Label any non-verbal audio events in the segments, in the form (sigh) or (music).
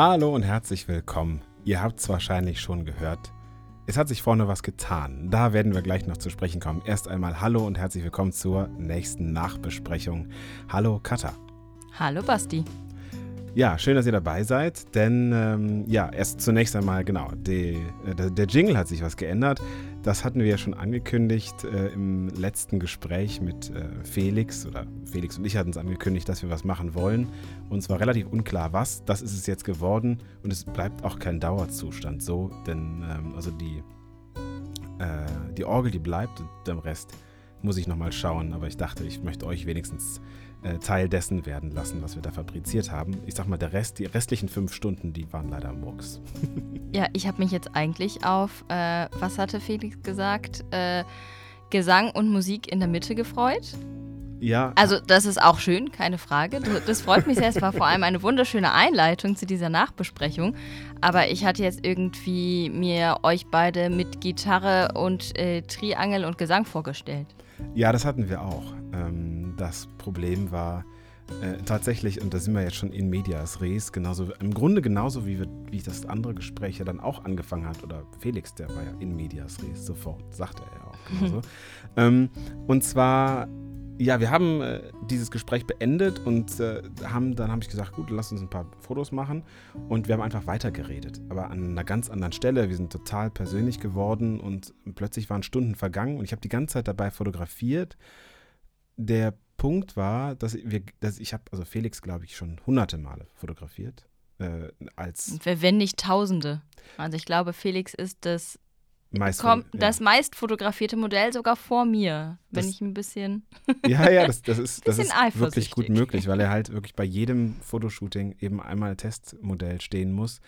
Hallo und herzlich willkommen. Ihr habt es wahrscheinlich schon gehört. Es hat sich vorne was getan. Da werden wir gleich noch zu sprechen kommen. Erst einmal Hallo und herzlich willkommen zur nächsten Nachbesprechung. Hallo Katha. Hallo Basti. Ja, schön, dass ihr dabei seid, denn ähm, ja, erst zunächst einmal, genau, die, äh, der, der, Jingle hat sich was geändert. Das hatten wir ja schon angekündigt äh, im letzten Gespräch mit äh, Felix, oder Felix und ich hatten es angekündigt, dass wir was machen wollen. Und es war relativ unklar, was. Das ist es jetzt geworden und es bleibt auch kein Dauerzustand so, denn ähm, also die, äh, die Orgel, die bleibt und der Rest muss ich nochmal schauen, aber ich dachte, ich möchte euch wenigstens äh, Teil dessen werden lassen, was wir da fabriziert haben. Ich sag mal, der Rest, die restlichen fünf Stunden, die waren leider Murks. (laughs) ja, ich habe mich jetzt eigentlich auf, äh, was hatte Felix gesagt, äh, Gesang und Musik in der Mitte gefreut. Ja. Also das ist auch schön, keine Frage. Das freut mich sehr. Es war vor allem eine wunderschöne Einleitung zu dieser Nachbesprechung. Aber ich hatte jetzt irgendwie mir euch beide mit Gitarre und äh, Triangel und Gesang vorgestellt. Ja, das hatten wir auch. Ähm, das Problem war äh, tatsächlich, und da sind wir jetzt schon in medias res, genauso, im Grunde genauso wie, wir, wie das andere Gespräch ja dann auch angefangen hat, oder Felix, der war ja in medias res, sofort, sagte er ja auch (laughs) genauso. ähm, und zwar ja, wir haben äh, dieses Gespräch beendet und äh, haben, dann habe ich gesagt, gut, lass uns ein paar Fotos machen. Und wir haben einfach weitergeredet. Aber an einer ganz anderen Stelle. Wir sind total persönlich geworden und plötzlich waren Stunden vergangen und ich habe die ganze Zeit dabei fotografiert. Der Punkt war, dass wir, dass ich habe, also Felix, glaube ich, schon hunderte Male fotografiert. Äh, als Wenn nicht Tausende. Also ich glaube, Felix ist das Meist, kommt ja. das meist fotografierte Modell sogar vor mir, wenn das, ich ein bisschen. ja, ja, das, das ist, (laughs) das ist wirklich gut möglich, weil er halt wirklich bei jedem Fotoshooting eben einmal Testmodell stehen muss.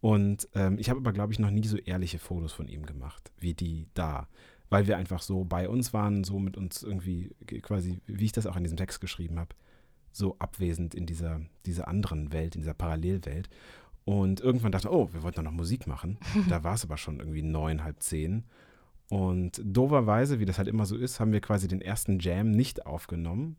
Und ähm, ich habe aber, glaube ich, noch nie so ehrliche Fotos von ihm gemacht, wie die da. Weil wir einfach so bei uns waren, so mit uns irgendwie quasi, wie ich das auch in diesem Text geschrieben habe, so abwesend in dieser, dieser anderen Welt, in dieser Parallelwelt. Und irgendwann dachte oh, wir wollten noch Musik machen. (laughs) Da war es aber schon irgendwie neun, halb zehn. Und doverweise, wie das halt immer so ist, haben wir quasi den ersten Jam nicht aufgenommen.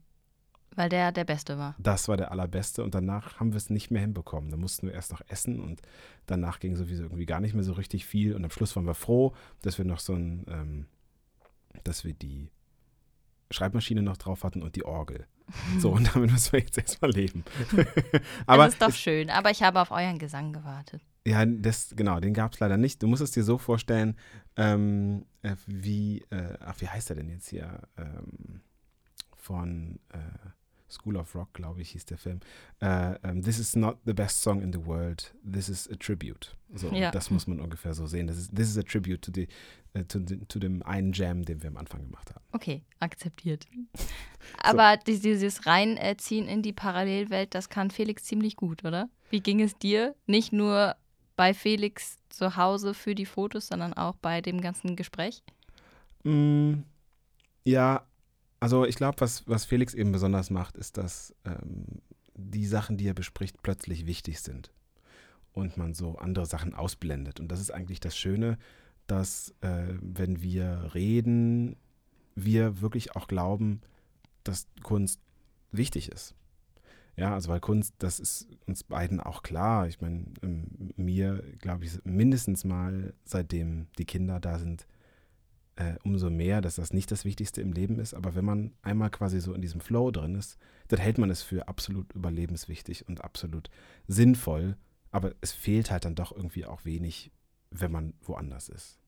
Weil der der beste war. Das war der allerbeste und danach haben wir es nicht mehr hinbekommen. Da mussten wir erst noch essen und danach ging sowieso irgendwie gar nicht mehr so richtig viel. Und am Schluss waren wir froh, dass wir noch so ein, ähm, dass wir die Schreibmaschine noch drauf hatten und die Orgel. So, und damit müssen wir jetzt erstmal leben. (laughs) aber das ist doch schön, aber ich habe auf euren Gesang gewartet. Ja, das, genau, den gab es leider nicht. Du musst es dir so vorstellen, ähm, äh, wie, äh, ach, wie heißt er denn jetzt hier? Ähm, von äh, School of Rock, glaube ich, hieß der Film. Uh, äh, um, ähm, this is not the best song in the world. This is a tribute. So, ja. das muss man ungefähr so sehen. Das ist, this is a tribute to, the, uh, to, the, to dem einen Jam, den wir am Anfang gemacht haben. Okay, akzeptiert. (laughs) Aber so. dieses Reinziehen in die Parallelwelt, das kann Felix ziemlich gut, oder? Wie ging es dir? Nicht nur bei Felix zu Hause für die Fotos, sondern auch bei dem ganzen Gespräch? Mm, ja, also ich glaube, was, was Felix eben besonders macht, ist, dass ähm, die Sachen, die er bespricht, plötzlich wichtig sind und man so andere Sachen ausblendet. Und das ist eigentlich das Schöne, dass äh, wenn wir reden, wir wirklich auch glauben, dass Kunst wichtig ist. Ja, also weil Kunst, das ist uns beiden auch klar. Ich meine, ähm, mir, glaube ich, mindestens mal seitdem die Kinder da sind, äh, umso mehr, dass das nicht das Wichtigste im Leben ist. Aber wenn man einmal quasi so in diesem Flow drin ist, dann hält man es für absolut überlebenswichtig und absolut sinnvoll. Aber es fehlt halt dann doch irgendwie auch wenig, wenn man woanders ist.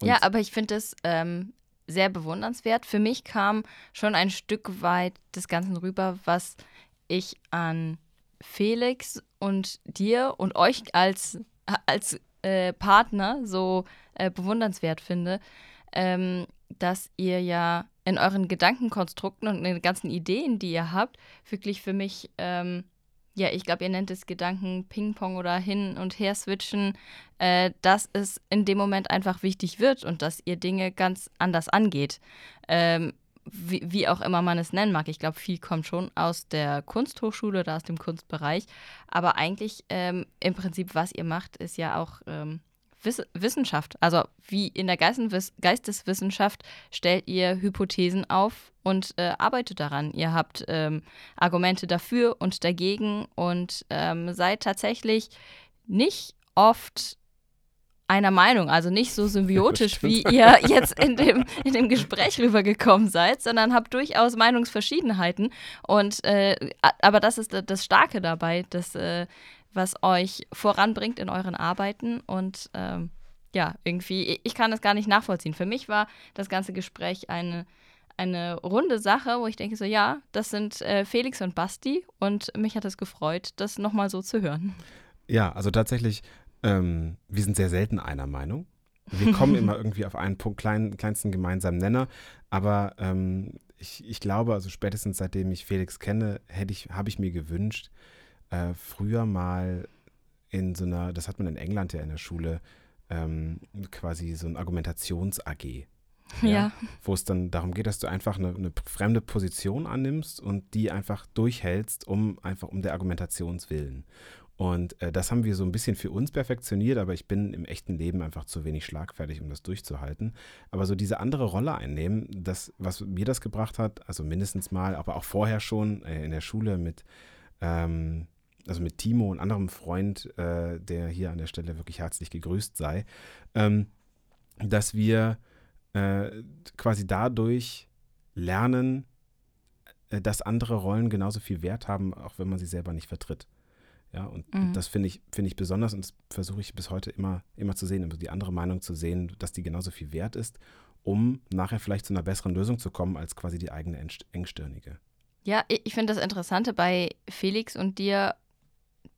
Und ja, aber ich finde es ähm, sehr bewundernswert. Für mich kam schon ein Stück weit des Ganzen rüber, was ich an Felix und dir und euch als, als äh, Partner so äh, bewundernswert finde ähm, dass ihr ja in euren Gedankenkonstrukten und in den ganzen Ideen, die ihr habt, wirklich für mich, ähm, ja, ich glaube, ihr nennt es Gedanken Ping-Pong oder hin und her switchen, äh, dass es in dem Moment einfach wichtig wird und dass ihr Dinge ganz anders angeht. Ähm, wie, wie, auch immer man es nennen mag. Ich glaube, viel kommt schon aus der Kunsthochschule oder aus dem Kunstbereich. Aber eigentlich ähm, im Prinzip, was ihr macht, ist ja auch ähm, Wiss Wissenschaft. Also wie in der Geisteswiss Geisteswissenschaft stellt ihr Hypothesen auf und äh, arbeitet daran. Ihr habt ähm, Argumente dafür und dagegen und ähm, seid tatsächlich nicht oft einer Meinung, also nicht so symbiotisch, (laughs) wie ihr jetzt in dem, in dem Gespräch rübergekommen seid, sondern habt durchaus Meinungsverschiedenheiten. Und äh, aber das ist das Starke dabei, das, äh, was euch voranbringt in euren Arbeiten. Und ähm, ja, irgendwie, ich kann das gar nicht nachvollziehen. Für mich war das ganze Gespräch eine, eine runde Sache, wo ich denke so, ja, das sind äh, Felix und Basti und mich hat es gefreut, das nochmal so zu hören. Ja, also tatsächlich ähm, wir sind sehr selten einer Meinung. Wir kommen (laughs) immer irgendwie auf einen Punkt, kleinen, kleinsten gemeinsamen Nenner. Aber ähm, ich, ich glaube, also spätestens seitdem ich Felix kenne, hätte ich, habe ich mir gewünscht, äh, früher mal in so einer, das hat man in England ja in der Schule, ähm, quasi so ein Argumentations-AG. (laughs) Ja, ja. Wo es dann darum geht, dass du einfach eine, eine, fremde Position annimmst und die einfach durchhältst, um einfach um der Argumentationswillen. Und äh, das haben wir so ein bisschen für uns perfektioniert, aber ich bin im echten Leben einfach zu wenig schlagfertig, um das durchzuhalten. Aber so diese andere Rolle einnehmen, das, was mir das gebracht hat, also mindestens mal, aber auch vorher schon äh, in der Schule mit, ähm, also mit Timo und anderem Freund, äh, der hier an der Stelle wirklich herzlich gegrüßt sei, ähm, dass wir äh, quasi dadurch lernen, äh, dass andere Rollen genauso viel Wert haben, auch wenn man sie selber nicht vertritt. Ja, und mhm. das finde ich, finde ich besonders und das versuche ich bis heute immer, immer zu sehen, also die andere Meinung zu sehen, dass die genauso viel wert ist, um nachher vielleicht zu einer besseren Lösung zu kommen als quasi die eigene engstirnige. Ja, ich finde das Interessante bei Felix und dir,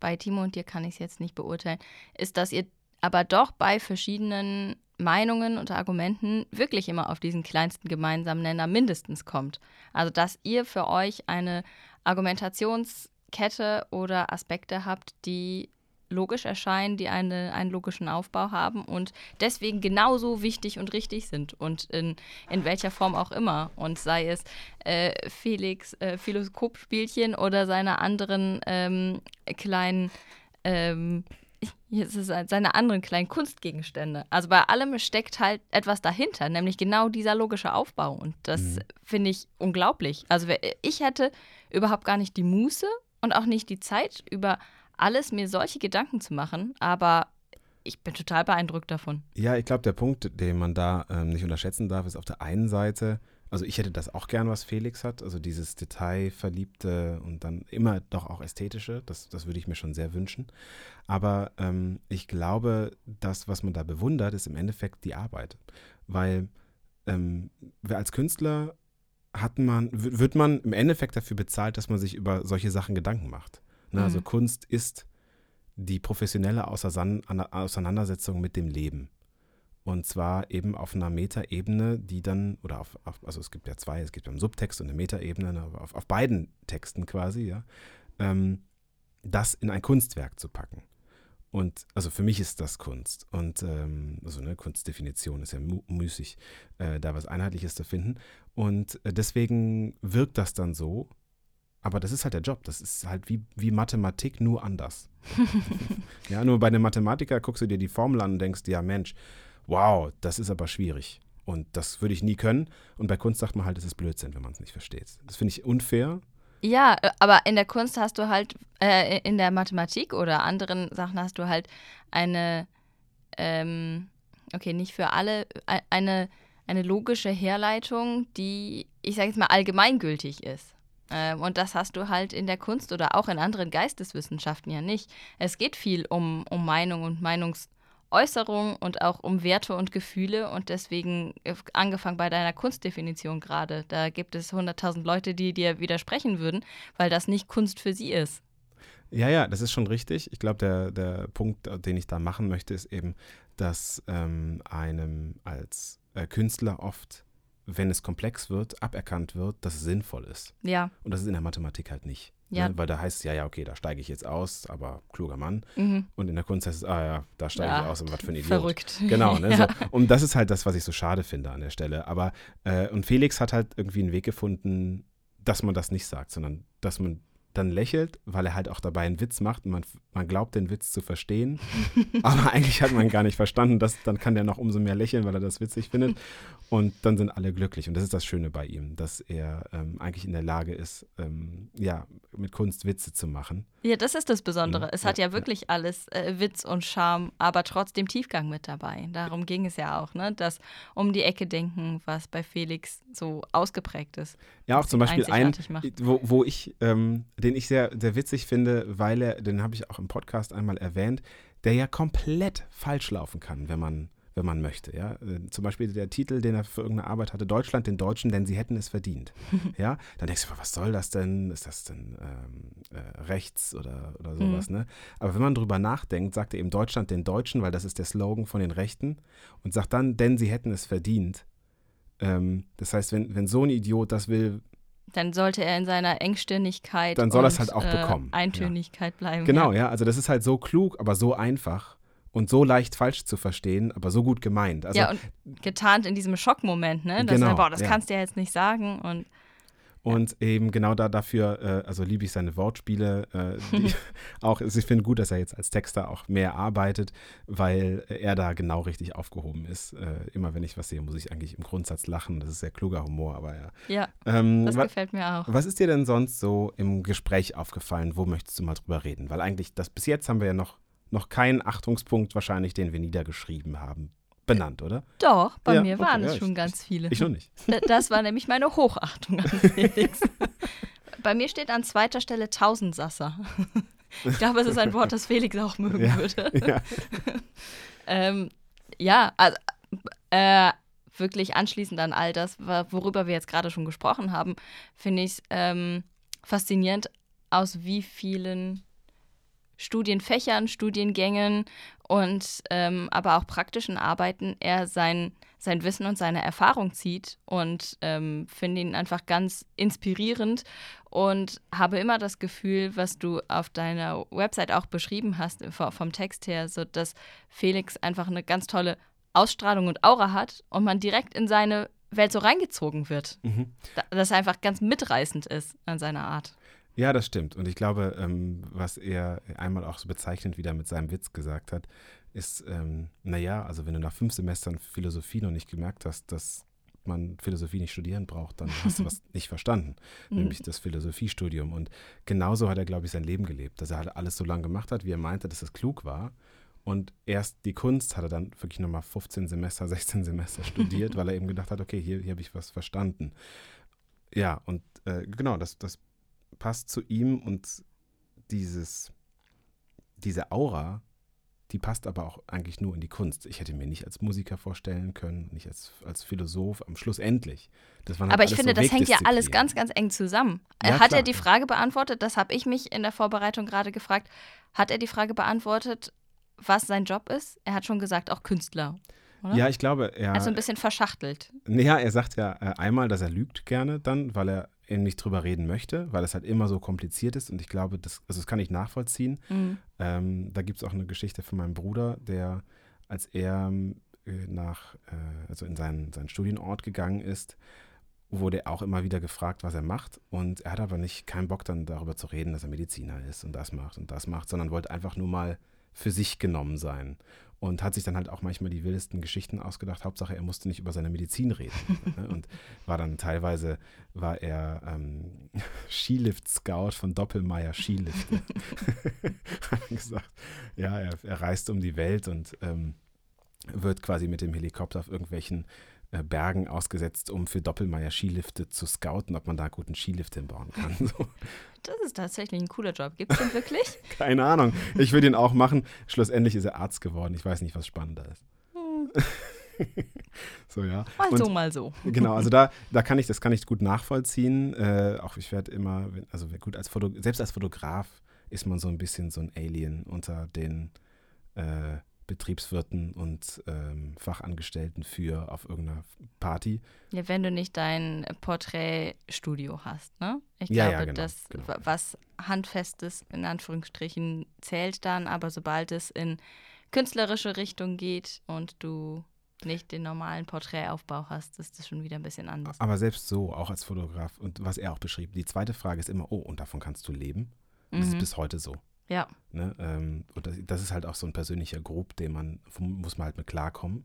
bei Timo und dir kann ich es jetzt nicht beurteilen, ist, dass ihr aber doch bei verschiedenen Meinungen und Argumenten wirklich immer auf diesen kleinsten gemeinsamen Nenner mindestens kommt. Also dass ihr für euch eine Argumentations- Kette oder Aspekte habt, die logisch erscheinen, die eine, einen logischen Aufbau haben und deswegen genauso wichtig und richtig sind und in, in welcher Form auch immer. Und sei es äh, Felix äh, Philoskopspielchen oder seine anderen ähm, kleinen ähm, seine anderen kleinen Kunstgegenstände. Also bei allem steckt halt etwas dahinter, nämlich genau dieser logische Aufbau. Und das mhm. finde ich unglaublich. Also ich hätte überhaupt gar nicht die Muße und auch nicht die Zeit, über alles mir solche Gedanken zu machen, aber ich bin total beeindruckt davon. Ja, ich glaube, der Punkt, den man da ähm, nicht unterschätzen darf, ist auf der einen Seite, also ich hätte das auch gern, was Felix hat, also dieses Detailverliebte und dann immer doch auch ästhetische, das, das würde ich mir schon sehr wünschen. Aber ähm, ich glaube, das, was man da bewundert, ist im Endeffekt die Arbeit. Weil ähm, als Künstler hat man, wird man im Endeffekt dafür bezahlt, dass man sich über solche Sachen Gedanken macht. Ne? Also mhm. Also Kunst ist die professionelle Auseinandersetzung mit dem Leben. Und zwar eben auf einer Metaebene, die dann, oder auf, auf, also es gibt ja zwei, es gibt einen Subtext und eine Metaebene, ne, aber auf, auf beiden Texten quasi, ja, ähm, das in ein Kunstwerk zu packen. Und also für mich ist das Kunst. Und ähm, also eine Kunstdefinition ist ja müßig, äh, da was Einheitliches zu finden. Und äh, deswegen wirkt das dann so. Aber das ist halt der Job. Das ist halt wie, wie Mathematik, nur anders. (laughs) ja, nur bei einem Mathematiker guckst du dir die Formel an und denkst, ja Mensch, wow, das ist aber schwierig. Und das würde ich nie können. Und bei Kunst sagt man halt, es ist Blödsinn, wenn man es nicht versteht. Das finde ich unfair, ja, äh, aber in der Kunst hast du halt, äh, in der Mathematik oder anderen Sachen hast du halt eine, ähm, okay, nicht für alle, äh, eine, eine logische Herleitung, die, ich sage jetzt mal, allgemeingültig ist. Ähm, und das hast du halt in der Kunst oder auch in anderen Geisteswissenschaften ja nicht. Es geht viel um, um Meinung und Meinungs- Äußerung und auch um Werte und Gefühle und deswegen äh, angefangen bei deiner Kunstdefinition gerade. Da gibt es 100.000 Leute, die dir widersprechen würden, weil das nicht Kunst für sie ist. Ja, ja, das ist schon richtig. Ich glaube, der, der Punkt, den ich da machen möchte, ist eben, dass ähm, einem als äh, Künstler oft, wenn es komplex wird, aberkannt wird, dass es sinnvoll ist. Ja. Und das ist in der Mathematik halt nicht. Ja. Ne? Weil da heißt es ja, ja, okay, da steige ich jetzt aus, aber kluger Mann. Mhm. Und in der Kunst heißt es, ah ja, da steige ja, ich aus und was für ein Idiot. Verrückt. (laughs) Genau. Ne? ja. so. Und das ist halt das, was ich so schade finde an der Stelle. Aber, äh, und Felix hat halt irgendwie einen Weg gefunden, dass man das nicht sagt, sondern dass man dann lächelt, weil er halt auch dabei einen Witz macht und man, man glaubt, den Witz zu verstehen. (laughs) aber eigentlich hat man gar nicht verstanden. Das, dann kann der noch umso mehr lächeln, weil er das witzig findet. Und dann sind alle glücklich. Und das ist das Schöne bei ihm, dass er ähm, eigentlich in der Lage ist, ähm, ja, mit Kunst Witze zu machen. Ja, das ist das Besondere. Mhm. Es hat Ja, ja wirklich alles äh, Witz und Charme, aber trotzdem Tiefgang mit dabei. Darum ging es ja auch, ne? Das um die Ecke denken, was bei Felix so ausgeprägt ist. Ja, auch zum ihn Beispiel ein, wo, wo ich, ähm, den ich sehr, sehr witzig finde, weil er, den habe ich auch im Podcast einmal erwähnt, der ja komplett falsch laufen kann, wenn man, wenn man möchte. Ja? Äh, Zum Beispiel der Titel, den er für irgendeine Arbeit hatte, Deutschland den Deutschen, denn sie hätten es verdient. (laughs) ja, dann denkst du, was soll das denn? Ist das denn ähm, äh, rechts oder, oder sowas? Ne? Aber wenn man drüber nachdenkt, sagt er eben Deutschland den Deutschen, weil das ist der Slogan von den Rechten und sagt dann, denn sie hätten es verdient. Ähm, das heißt, wenn, wenn so ein Idiot das will, Dann sollte er in seiner Engstirnigkeit Dann soll er und, halt auch äh, bekommen, ja. Eintönigkeit bleiben. Genau, Ja. ja. Also das ist halt so klug, aber so einfach und so leicht falsch zu verstehen, aber so gut gemeint. Also, ja, und getarnt in diesem Schockmoment, ne? Dass Genau, er, boah, das ja. kannst du ja jetzt nicht sagen. Und und eben genau da dafür, äh, also liebe ich seine Wortspiele. Äh, die (laughs) auch, also ich finde gut, dass er jetzt als Texter auch mehr arbeitet, weil er da genau richtig aufgehoben ist. Äh, immer wenn ich was sehe, muss ich eigentlich im Grundsatz lachen. Das ist sehr kluger Humor, aber ja. ja, Ähm, das gefällt mir auch. Was ist dir denn sonst so im Gespräch aufgefallen? Wo möchtest du mal drüber reden? Weil eigentlich, das bis jetzt haben wir ja noch, noch keinen Achtungspunkt wahrscheinlich, den wir niedergeschrieben haben, benannt, oder? Doch, bei Ja, mir okay, waren ja, es ich- schon ganz viele. Ich noch nicht. (laughs) Das war nämlich meine Hochachtung an Felix. Bei mir steht an zweiter Stelle Tausendsasser. (laughs) Ich glaube, es ist ein Wort, das Felix auch mögen Ja. würde. (laughs) Ja. Ähm, ja, also äh, wirklich anschließend an all das, worüber wir jetzt gerade schon gesprochen haben, finde ich es ähm, faszinierend, aus wie vielen Studienfächern, Studiengängen und ähm, aber auch praktischen Arbeiten er sein, sein Wissen und seine Erfahrung zieht und ähm, finde ihn einfach ganz inspirierend und habe immer das Gefühl, was du auf deiner Website auch beschrieben hast, v- vom Text her, so dass Felix einfach eine ganz tolle Ausstrahlung und Aura hat und man direkt in seine Welt so reingezogen wird. Mhm. Da- Das einfach ganz mitreißend ist an seiner Art. Ja, das stimmt. Und ich glaube, ähm, was er einmal auch so bezeichnend wieder mit seinem Witz gesagt hat, ist, ähm, naja, also wenn du nach fünf Semestern Philosophie noch nicht gemerkt hast, dass man Philosophie nicht studieren braucht, dann hast du was (laughs) nicht verstanden, nämlich das Philosophiestudium. Und genauso hat er, glaube ich, sein Leben gelebt, dass er halt alles so lange gemacht hat, wie er meinte, dass es klug war. Und erst die Kunst hat er dann wirklich nochmal 15 Semester, (laughs) 16 Semester studiert, weil er eben gedacht hat, okay, hier, hier habe ich was verstanden. Ja, und äh, genau, das, das passt zu ihm und dieses, diese Aura, die passt aber auch eigentlich nur in die Kunst. Ich hätte mir nicht als Musiker vorstellen können, nicht als, als Philosoph, am Schluss endlich. Das waren halt Aber ich finde, so das hängt ja alles ganz, ganz eng zusammen. Ja, hat klar. er die Frage beantwortet? Das habe ich mich in der Vorbereitung gerade gefragt. Hat er die Frage beantwortet, was sein Job ist? Er hat schon gesagt, auch Künstler. Oder? Ja, ich glaube, er, Also ein bisschen verschachtelt. Naja, er sagt ja äh, einmal, dass er lügt gerne dann, weil er nicht drüber reden möchte, weil es halt immer so kompliziert ist und ich glaube, das, also das kann ich nachvollziehen. Mhm. Ähm, da gibt es auch eine Geschichte von meinem Bruder, der, als er äh, nach, äh, also in seinen, seinen Studienort gegangen ist, wurde er auch immer wieder gefragt, was er macht. Und er hat aber nicht keinen Bock dann darüber zu reden, dass er Mediziner ist und das macht und das macht, sondern wollte einfach nur mal für sich genommen sein. Und hat sich dann halt auch manchmal die wildesten Geschichten ausgedacht. Hauptsache, er musste nicht über seine Medizin reden. (laughs) ne? Und war dann teilweise, war er ähm, (laughs) Skilift-Scout von Doppelmeier Skilifte. (laughs) hat gesagt, ja, er, er reist um die Welt und ähm, wird quasi mit dem Helikopter auf irgendwelchen Bergen ausgesetzt, um für Doppelmeier Skilifte zu scouten, ob man da guten Skilift hinbauen kann. (laughs) So. Das ist tatsächlich ein cooler Job. Gibt es den wirklich? (laughs) Keine Ahnung. Ich würde ihn auch machen. Schlussendlich ist er Arzt geworden. Ich weiß nicht, was spannender ist. Hm, (laughs) so, ja. mal Und- so, mal so. Genau, also da, da kann ich, das kann ich gut nachvollziehen. Äh, auch ich werde immer, also gut, als Foto, selbst als Fotograf ist man so ein bisschen so ein Alien unter den äh, Betriebswirten und ähm, Fachangestellten für auf irgendeiner Party. Ja, wenn du nicht dein Porträtstudio hast, ne? Ich Ja, glaube, ja, genau, das, genau. wa- was Handfestes in Anführungsstrichen zählt dann, aber sobald es in künstlerische Richtung geht und du nicht den normalen Porträtaufbau hast, ist das schon wieder ein bisschen anders. Aber selbst so, auch als Fotograf und was er auch beschrieb, die zweite Frage ist immer, oh, und davon kannst du leben? Und Das ist Mhm. bis heute so. Ja, Ne? Ähm, und das, das ist halt auch so ein persönlicher Grub, den man, muss man halt mit klarkommen.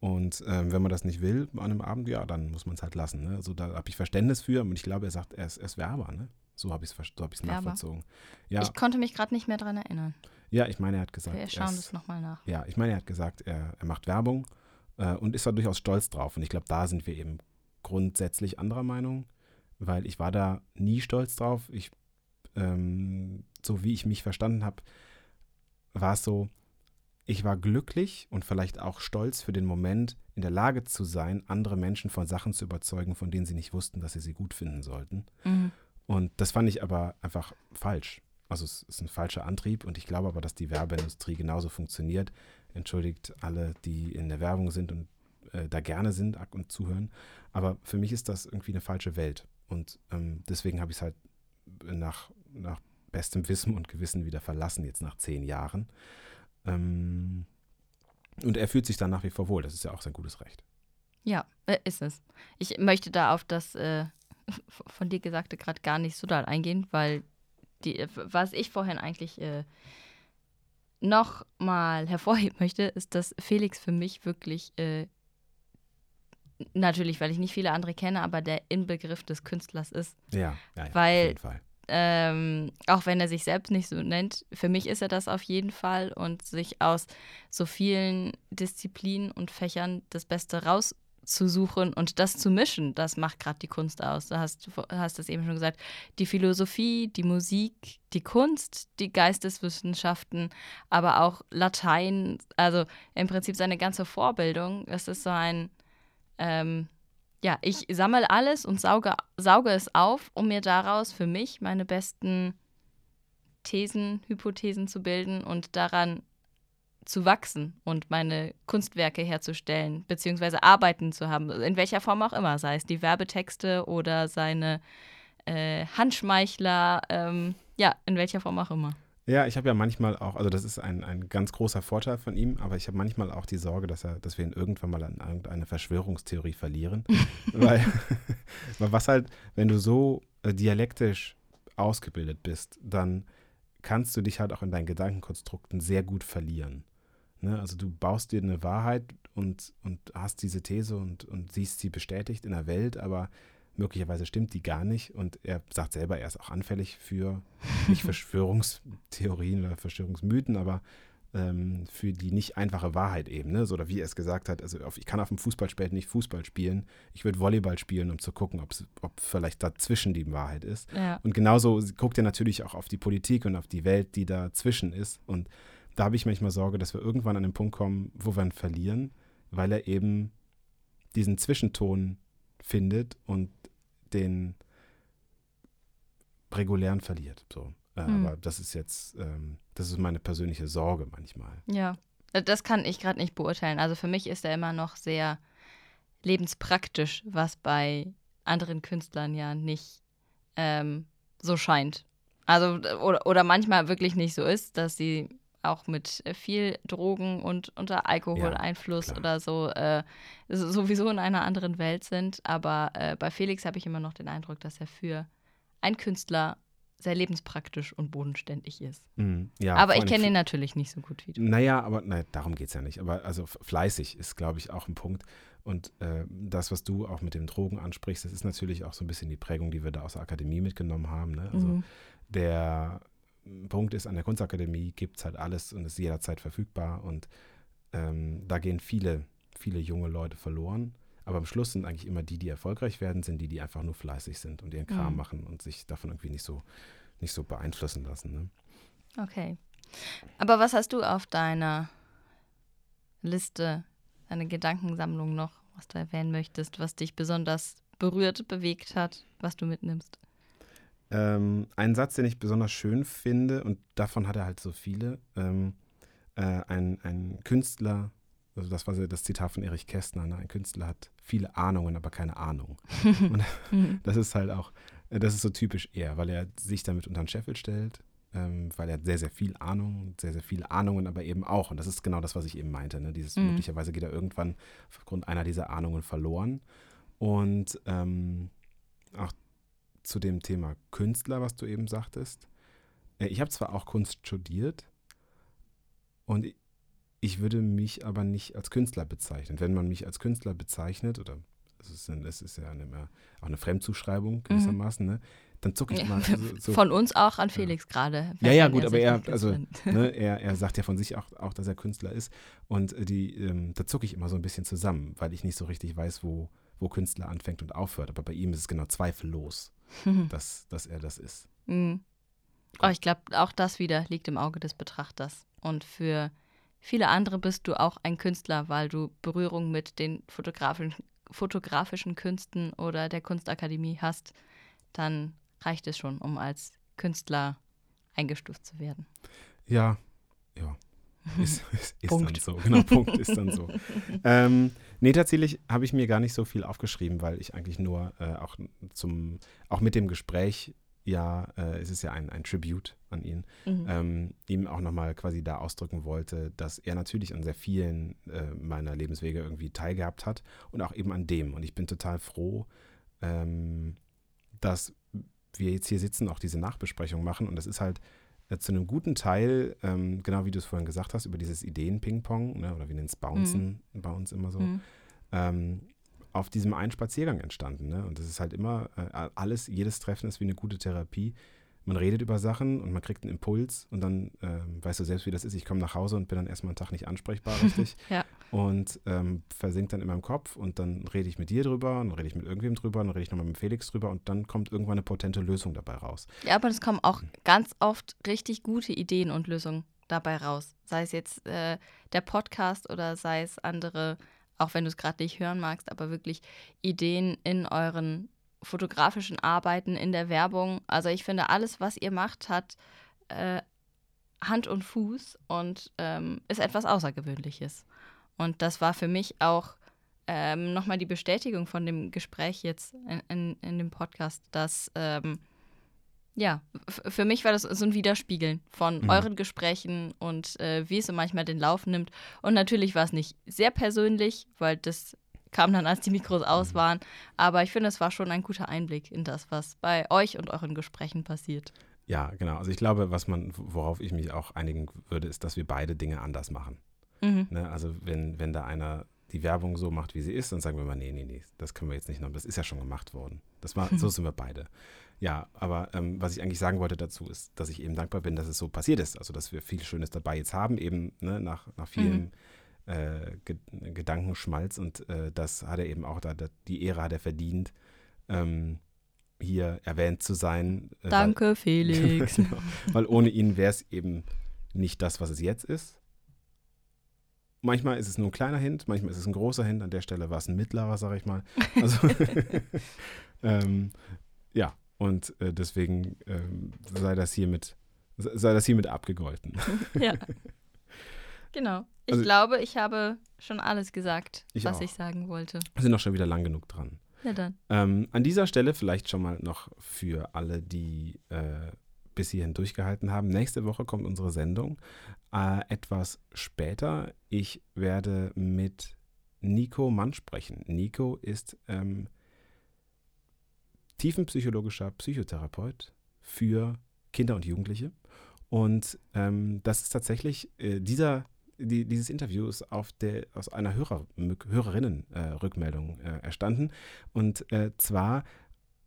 Und ähm, wenn man das nicht will an einem Abend, ja, dann muss man es halt lassen. Ne? Also da habe ich Verständnis für und ich glaube, er sagt, er ist, er ist Werber. Ne? So habe ich es so hab nachvollzogen. Ja, ich konnte mich gerade nicht mehr dran erinnern. ja, ich meine, er hat gesagt, Wir er schauen das nochmal nach. ja, ich meine, er hat gesagt, er, er macht Werbung äh, und ist da durchaus stolz drauf. Und ich glaube, da sind wir eben grundsätzlich anderer Meinung, weil ich war da nie stolz drauf. Ich, ähm, so wie ich mich verstanden habe, war es so, ich war glücklich und vielleicht auch stolz für den Moment, in der Lage zu sein, andere Menschen von Sachen zu überzeugen, von denen sie nicht wussten, dass sie sie gut finden sollten. Mhm. Und das fand ich aber einfach falsch. Also es ist ein falscher Antrieb und ich glaube aber, dass die Werbeindustrie genauso funktioniert. Entschuldigt alle, die in der Werbung sind und äh, da gerne sind und zuhören. Aber für mich ist das irgendwie eine falsche Welt. Und ähm, deswegen habe ich es halt nach, nach bestem Wissen und Gewissen wieder verlassen, jetzt nach zehn Jahren. Ähm, und er fühlt sich dann nach wie vor wohl. Das ist ja auch sein gutes Recht. Ja, äh, ist es. Ich möchte da auf das äh, von dir Gesagte gerade gar nicht so doll eingehen, weil die, äh, was ich vorhin eigentlich äh, noch mal (laughs) hervorheben möchte, ist, dass Felix für mich wirklich, äh, natürlich, weil ich nicht viele andere kenne, aber der Inbegriff des Künstlers ist. Ja, ja, ja Weil- auf jeden Fall. Ähm, auch wenn er sich selbst nicht so nennt, für mich ist er das auf jeden Fall und sich aus so vielen Disziplinen und Fächern das Beste rauszusuchen und das zu mischen, das macht gerade die Kunst aus. Du hast, hast es eben schon gesagt, die Philosophie, die Musik, die Kunst, die Geisteswissenschaften, aber auch Latein, also im Prinzip seine ganze Vorbildung, das ist so ein ähm, ja, ich sammle alles und sauge, sauge es auf, um mir daraus für mich meine besten Thesen, Hypothesen zu bilden und daran zu wachsen und meine Kunstwerke herzustellen, beziehungsweise Arbeiten zu haben, in welcher Form auch immer, sei es die Werbetexte oder seine äh, Handschmeichler, ähm, ja, in welcher Form auch immer. Ja, ich habe ja manchmal auch, also das ist ein, ein ganz großer Vorteil von ihm, aber ich habe manchmal auch die Sorge, dass er, dass wir ihn irgendwann mal an irgendeine Verschwörungstheorie verlieren. (laughs) weil, (laughs) weil was halt, wenn du so äh, dialektisch ausgebildet bist, dann kannst du dich halt auch in deinen Gedankenkonstrukten sehr gut verlieren. Ne? Also du baust dir eine Wahrheit und, und hast diese These und, und siehst sie bestätigt in der Welt, aber möglicherweise stimmt die gar nicht. Und er sagt selber, er ist auch anfällig für nicht (laughs) Verschwörungstheorien oder Verschwörungsmythen, aber ähm, für die nicht einfache Wahrheit eben. Ne? So, oder wie er es gesagt hat, also auf, ich kann auf dem Fußballfeld nicht Fußball spielen, ich würde Volleyball spielen, um zu gucken, ob vielleicht dazwischen die Wahrheit ist. Ja. Und genauso guckt er natürlich auch auf die Politik und auf die Welt, die dazwischen ist. Und da habe ich manchmal Sorge, dass wir irgendwann an den Punkt kommen, wo wir ihn verlieren, weil er eben diesen Zwischenton findet und den regulären verliert. So. Äh, Hm. Aber das ist jetzt, ähm, das ist meine persönliche Sorge manchmal. Ja, Äh, das kann ich gerade nicht beurteilen. Also für mich ist er immer noch sehr lebenspraktisch, was bei anderen Künstlern ja nicht ähm, so scheint. Also oder, oder manchmal wirklich nicht so ist, dass sie auch mit äh, viel Drogen und unter Alkoholeinfluss klar. oder so äh, so- sowieso in einer anderen Welt sind. Aber äh, bei Felix habe ich immer noch den Eindruck, dass er für einen Künstler sehr lebenspraktisch und bodenständig ist. Mhm. Ja, aber ich kenne ihn natürlich nicht so gut wie du. Naja, aber nein, darum geht es ja nicht. Aber also fleißig ist, glaube ich, auch ein Punkt. Und äh, das, was du auch mit dem Drogen ansprichst, das ist natürlich auch so ein bisschen die Prägung, die wir da aus der Akademie mitgenommen haben. Ne? Also Mhm. der Punkt ist, an der Kunstakademie gibt es halt alles und ist jederzeit verfügbar. Und ähm, da gehen viele, viele junge Leute verloren. Aber am Schluss sind eigentlich immer die, die erfolgreich werden, sind die, die einfach nur fleißig sind und ihren Kram Mhm. machen und sich davon irgendwie nicht so, nicht so beeinflussen lassen. Ne? Okay. Aber was hast du auf deiner Liste, deine Gedankensammlung noch, was du erwähnen möchtest, was dich besonders berührt, bewegt hat, was du mitnimmst? Ähm, ein Satz, den ich besonders schön finde, und davon hat er halt so viele. Ähm, äh, ein, ein Künstler, also das war das Zitat von Erich Kästner, ne? ein Künstler hat viele Ahnungen, aber keine Ahnung. (laughs) und Mhm. das ist halt auch, äh, das ist so typisch er, weil er sich damit unter den Scheffel stellt, ähm, weil er sehr, sehr viel Ahnung, sehr, sehr viele Ahnungen aber eben auch. Und das ist genau das, was ich eben meinte. Ne? Dieses, Mhm. Möglicherweise geht er irgendwann aufgrund einer dieser Ahnungen verloren. Und ähm, auch zu dem Thema Künstler, was du eben sagtest. Äh, ich habe zwar auch Kunst studiert und ich- würde mich aber nicht als Künstler bezeichnen. Wenn man mich als Künstler bezeichnet, oder es ist, es ist ja eine, auch eine Fremdzuschreibung gewissermaßen, ne, dann zucke ich Ja, mal so, so Von uns auch an Felix gerade. Ja, ja, gut, er aber er, also, ne, (laughs) er, er sagt ja von sich auch, auch, dass er Künstler ist. Und äh, die, ähm, da zucke ich immer so ein bisschen zusammen, weil ich nicht so richtig weiß, wo, wo Künstler anfängt und aufhört. Aber bei ihm ist es genau zweifellos, (laughs) dass, dass er das ist. Mhm. Oh, ich glaube, auch das wieder liegt im Auge des Betrachters. Und für viele andere bist du auch ein Künstler, weil du Berührung mit den fotografischen, fotografischen Künsten oder der Kunstakademie hast. Dann reicht es schon, um als Künstler eingestuft zu werden. Ja, ja. Ist, (laughs) ist, ist dann so. Genau, Punkt ist dann so. (laughs) ähm, nee, tatsächlich habe ich mir gar nicht so viel aufgeschrieben, weil ich eigentlich nur äh, auch zum, auch mit dem Gespräch, ja, äh, es ist ja ein, ein Tribute an ihn, Mhm. ähm, ihm auch nochmal quasi da ausdrücken wollte, dass er natürlich an sehr vielen äh, meiner Lebenswege irgendwie teilgehabt hat und auch eben an dem. Und ich bin total froh, ähm, dass wir jetzt hier sitzen, auch diese Nachbesprechung machen. Und das ist halt äh, zu einem guten Teil, ähm, genau wie du es vorhin gesagt hast, über dieses Ideen-Ping-Pong, ne, oder wir nennen es Bouncen bei uns immer so, Mhm. ähm, auf diesem einen Spaziergang entstanden. Ne? Und das ist halt immer, äh, alles, jedes Treffen ist wie eine gute Therapie. Man redet über Sachen und man kriegt einen Impuls und dann ähm, weißt du selbst, wie das ist. Ich komme nach Hause und bin dann erstmal einen Tag nicht ansprechbar, (laughs) richtig. Ja. Und ähm, versinkt dann in meinem Kopf und dann rede ich mit dir drüber, und dann rede ich mit irgendwem drüber, dann rede ich nochmal mit Felix drüber und dann kommt irgendwann eine potente Lösung dabei raus. Ja, aber es kommen auch ganz oft richtig gute Ideen und Lösungen dabei raus. Sei es jetzt äh, der Podcast oder sei es andere, auch wenn du es gerade nicht hören magst, aber wirklich Ideen in euren fotografischen Arbeiten, in der Werbung. Also ich finde, alles, was ihr macht, hat äh, Hand und Fuß und ähm, ist etwas Außergewöhnliches. Und das war für mich auch ähm, nochmal die Bestätigung von dem Gespräch jetzt in, in, in dem Podcast, dass ähm, ja, für mich war das so ein Widerspiegeln von Mhm. euren Gesprächen und äh, wie es so manchmal den Lauf nimmt. Und natürlich war es nicht sehr persönlich, weil das kam dann, als die Mikros aus Mhm. waren. Aber ich finde, es war schon ein guter Einblick in das, was bei euch und euren Gesprächen passiert. Ja, genau. Also ich glaube, was man, worauf ich mich auch einigen würde, ist, dass wir beide Dinge anders machen. Mhm. Ne? Also wenn, wenn da einer die Werbung so macht, wie sie ist, dann sagen wir mal, nee, nee, nee, das können wir jetzt nicht noch, das ist ja schon gemacht worden. Das war, so (laughs) sind wir beide. Ja, aber ähm, was ich eigentlich sagen wollte dazu ist, dass ich eben dankbar bin, dass es so passiert ist. Also dass wir viel Schönes dabei jetzt haben, eben ne, nach, nach vielem äh, Ge Gedankenschmalz und äh, das hat er eben auch da, die Ehre hat er verdient, ähm, hier erwähnt zu sein. äh, weil- Danke, (laughs) Felix. genau, weil ohne ihn wäre es eben nicht das, was es jetzt ist. Manchmal ist es nur ein kleiner Hint, manchmal ist es ein großer Hint. An der Stelle war es ein mittlerer, sage ich mal. (laughs) Also, (laughs) ähm, ja, und äh, deswegen ähm, sei das hiermit sei das hiermit abgegolten. (laughs) ja. Genau. Ich Also- glaube, ich habe schon alles gesagt, Ich was auch. ich sagen wollte. Wir sind doch schon wieder lang genug dran. Ja, dann. Ähm, an dieser Stelle vielleicht schon mal noch für alle, die äh, bis hierhin durchgehalten haben. Nächste Woche kommt unsere Sendung äh, etwas später. Ich werde mit Nico Mann sprechen. Nico ist ähm, tiefenpsychologischer Psychotherapeut für Kinder und Jugendliche. Und ähm, das ist tatsächlich äh, dieser die, dieses Interview ist auf der, aus einer Hörer, Hörerinnen-Rückmeldung äh, erstanden. Und äh, zwar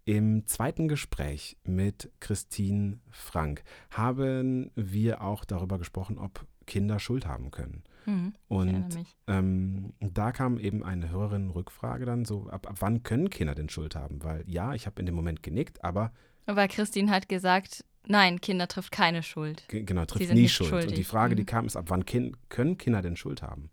im zweiten Gespräch mit Christine Frank haben wir auch darüber gesprochen, ob Kinder Schuld haben können. Mhm. Und ähm, da kam eben eine Hörerinnen-Rückfrage dann so, ab, ab wann können Kinder denn Schuld haben? Weil ja, ich habe in dem Moment genickt, aber Weil Christine hat gesagt, nein, Kinder trifft keine Schuld. Ge- Genau, trifft nie Schuld. Und die schuldig. Frage, die Mhm. kam, ist, ab wann kin können Kinder denn Schuld haben?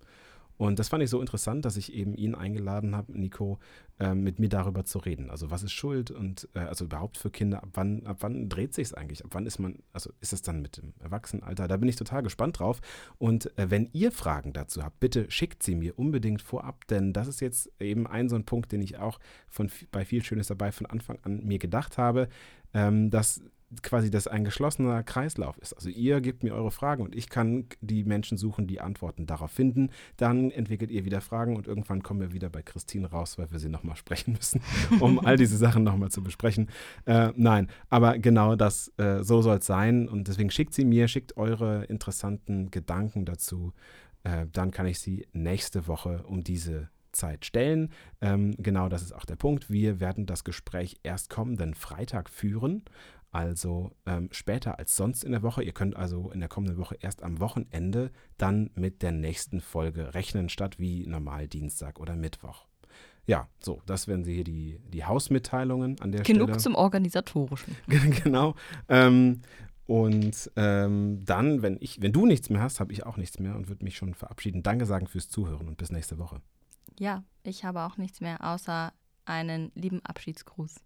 Und das fand ich so interessant, dass ich eben ihn eingeladen habe, Nico, ähm, mit mir darüber zu reden. Also was ist Schuld und äh, also überhaupt für Kinder, ab wann, ab wann dreht sich es eigentlich? Ab wann ist man, also ist es dann mit dem Erwachsenenalter? Da bin ich total gespannt drauf. Und äh, wenn ihr Fragen dazu habt, bitte schickt sie mir unbedingt vorab, denn das ist jetzt eben ein so ein Punkt, den ich auch von, bei viel Schönes dabei von Anfang an mir gedacht habe, ähm, dass quasi das ein geschlossener Kreislauf ist. Also ihr gebt mir eure Fragen und ich kann die Menschen suchen, die Antworten darauf finden. Dann entwickelt ihr wieder Fragen und irgendwann kommen wir wieder bei Christine raus, weil wir sie nochmal (laughs) sprechen müssen, um all diese Sachen nochmal zu besprechen. Äh, nein, aber genau das, äh, so soll es sein und deswegen schickt sie mir, schickt eure interessanten Gedanken dazu. Äh, dann kann ich sie nächste Woche um diese Zeit stellen. Ähm, genau das ist auch der Punkt. Wir werden das Gespräch erst kommenden Freitag führen also ähm, später als sonst in der Woche. Ihr könnt also in der kommenden Woche erst am Wochenende dann mit der nächsten Folge rechnen, statt wie normal Dienstag oder Mittwoch. Ja, so, das wären hier die, die Hausmitteilungen an der Genug Stelle. Genug zum Organisatorischen. (laughs) genau. Ähm, und ähm, dann, wenn ich, wenn du nichts mehr hast, habe ich auch nichts mehr und würde mich schon verabschieden. Danke sagen fürs Zuhören und bis nächste Woche. Ja, ich habe auch nichts mehr, außer einen lieben Abschiedsgruß.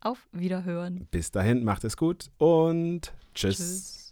Auf Wiederhören. Bis dahin, macht es gut und tschüss. tschüss.